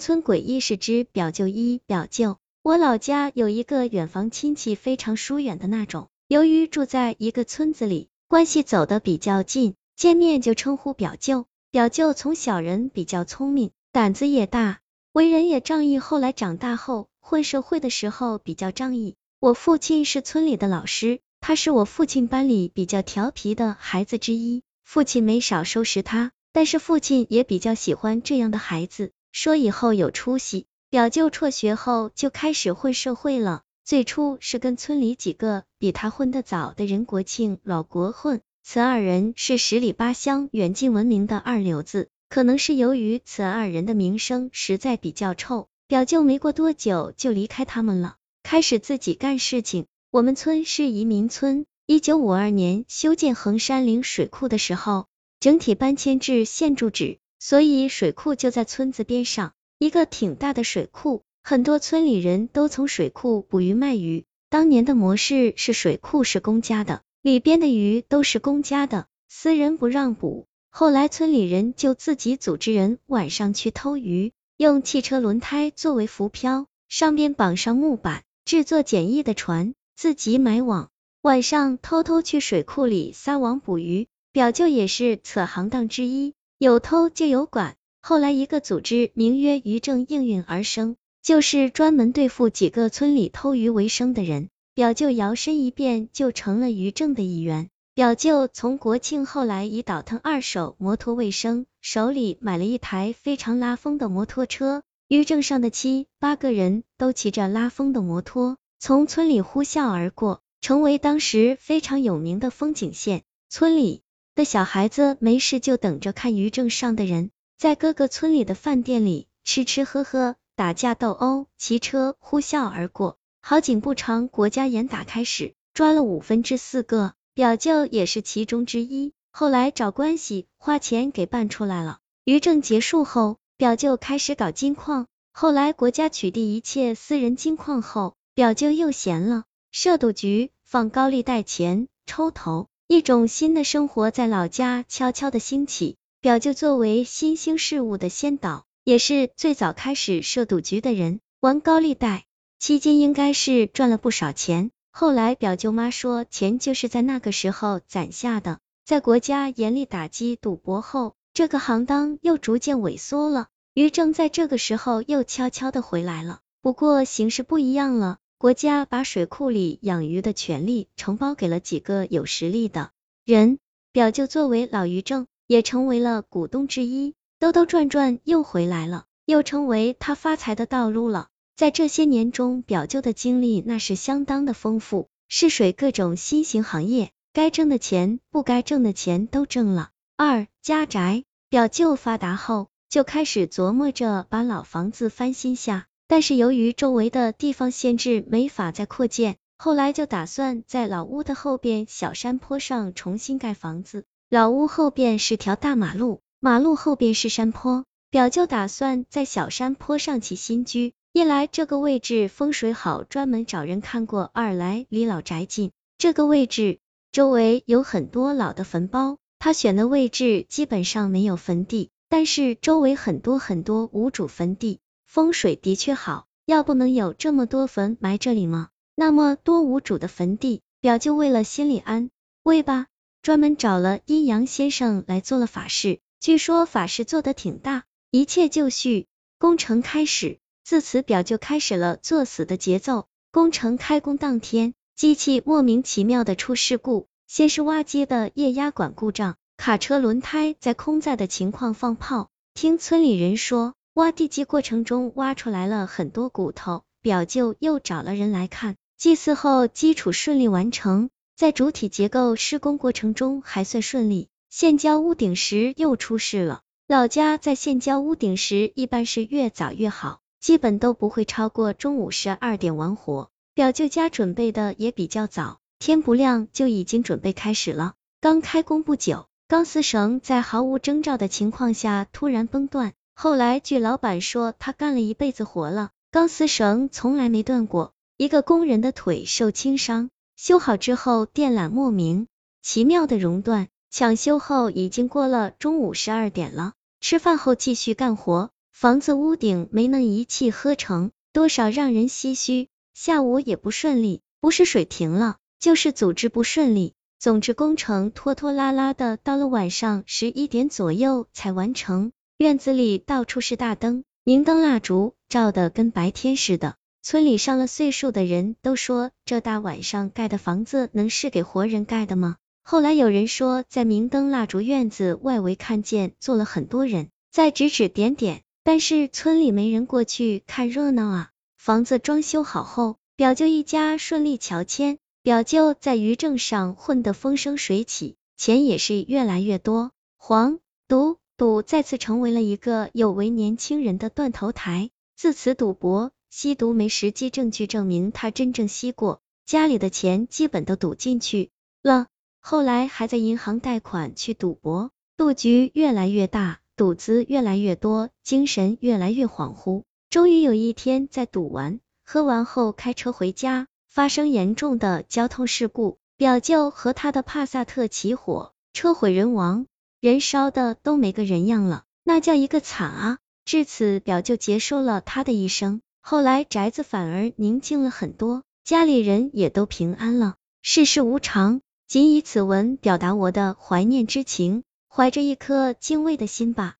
村诡异事之表舅一表舅。我老家有一个远房亲戚，非常疏远的那种。由于住在一个村子里，关系走得比较近，见面就称呼表舅。表舅从小人比较聪明，胆子也大，为人也仗义。后来长大后混社会的时候比较仗义。我父亲是村里的老师，他是我父亲班里比较调皮的孩子之一，父亲没少收拾他。但是父亲也比较喜欢这样的孩子，说以后有出息。表舅辍学后就开始混社会了，最初是跟村里几个比他混得早的人国庆、老国混，此二人是十里八乡远近闻名的二流子。可能是由于此二人的名声实在比较臭，表舅没过多久就离开他们了，开始自己干事情。我们村是移民村，一九五二年修建衡山陵水库的时候。整体搬迁至现住址，所以水库就在村子边上，一个挺大的水库，很多村里人都从水库捕鱼卖鱼。当年的模式是水库是公家的，里边的鱼都是公家的，私人不让捕。后来村里人就自己组织人晚上去偷鱼，用汽车轮胎作为浮漂，上边绑上木板，制作简易的船，自己买网，晚上偷偷去水库里撒网捕鱼。表舅也是此行当之一，有偷就有管。后来一个组织名曰渔政应运而生，就是专门对付几个村里偷鱼为生的人。表舅摇身一变就成了渔政的一员。表舅从国庆后来以倒腾二手摩托为生，手里买了一台非常拉风的摩托车。渔政上的七八个人都骑着拉风的摩托，从村里呼啸而过，成为当时非常有名的风景线。村里。的小孩子没事就等着看于正上的人，在各个村里的饭店里吃吃喝喝，打架斗殴，骑车呼啸而过。好景不长，国家严打开始，抓了五分之四个，表舅也是其中之一。后来找关系花钱给办出来了。于政结束后，表舅开始搞金矿。后来国家取缔一切私人金矿后，表舅又闲了，设赌局，放高利贷钱，抽头。一种新的生活在老家悄悄的兴起。表舅作为新兴事物的先导，也是最早开始设赌局的人，玩高利贷期间应该是赚了不少钱。后来表舅妈说，钱就是在那个时候攒下的。在国家严厉打击赌博后，这个行当又逐渐萎缩了。于正在这个时候又悄悄的回来了，不过形势不一样了。国家把水库里养鱼的权利承包给了几个有实力的人，表舅作为老渔政，也成为了股东之一。兜兜转转又回来了，又成为他发财的道路了。在这些年中，表舅的经历那是相当的丰富，试水各种新型行业，该挣的钱，不该挣的钱都挣了。二家宅，表舅发达后，就开始琢磨着把老房子翻新下。但是由于周围的地方限制，没法再扩建。后来就打算在老屋的后边小山坡上重新盖房子。老屋后边是条大马路，马路后边是山坡。表舅打算在小山坡上起新居，一来这个位置风水好，专门找人看过；二来离老宅近。这个位置周围有很多老的坟包，他选的位置基本上没有坟地，但是周围很多很多无主坟地。风水的确好，要不能有这么多坟埋这里吗？那么多无主的坟地，表舅为了心里安慰吧，专门找了阴阳先生来做了法事。据说法事做得挺大，一切就绪，工程开始。自此表舅开始了作死的节奏。工程开工当天，机器莫名其妙的出事故，先是挖机的液压管故障，卡车轮胎在空载的情况放炮。听村里人说。挖地基过程中挖出来了很多骨头，表舅又找了人来看，祭祀后基础顺利完成，在主体结构施工过程中还算顺利。现浇屋顶时又出事了，老家在现浇屋顶时一般是越早越好，基本都不会超过中午十二点完活。表舅家准备的也比较早，天不亮就已经准备开始了。刚开工不久，钢丝绳在毫无征兆的情况下突然崩断。后来据老板说，他干了一辈子活了，钢丝绳从来没断过。一个工人的腿受轻伤，修好之后电缆莫名其妙的熔断，抢修后已经过了中午十二点了。吃饭后继续干活，房子屋顶没能一气呵成，多少让人唏嘘。下午也不顺利，不是水停了，就是组织不顺利。总之工程拖拖拉拉的，到了晚上十一点左右才完成。院子里到处是大灯，明灯蜡烛，照的跟白天似的。村里上了岁数的人都说，这大晚上盖的房子能是给活人盖的吗？后来有人说，在明灯蜡烛院子外围看见坐了很多人，在指指点点，但是村里没人过去看热闹啊。房子装修好后，表舅一家顺利乔迁。表舅在渔政上混得风生水起，钱也是越来越多。黄毒赌再次成为了一个有为年轻人的断头台。自此，赌博、吸毒没实际证据证明他真正吸过，家里的钱基本都赌进去了。后来还在银行贷款去赌博，赌局越来越大，赌资越来越多，精神越来越恍惚。终于有一天，在赌完、喝完后开车回家，发生严重的交通事故，表舅和他的帕萨特起火，车毁人亡，人烧的都没个人样了，那叫一个惨啊！至此，表就结束了他的一生。后来宅子反而宁静了很多，家里人也都平安了。世事无常，仅以此文表达我的怀念之情，怀着一颗敬畏的心吧。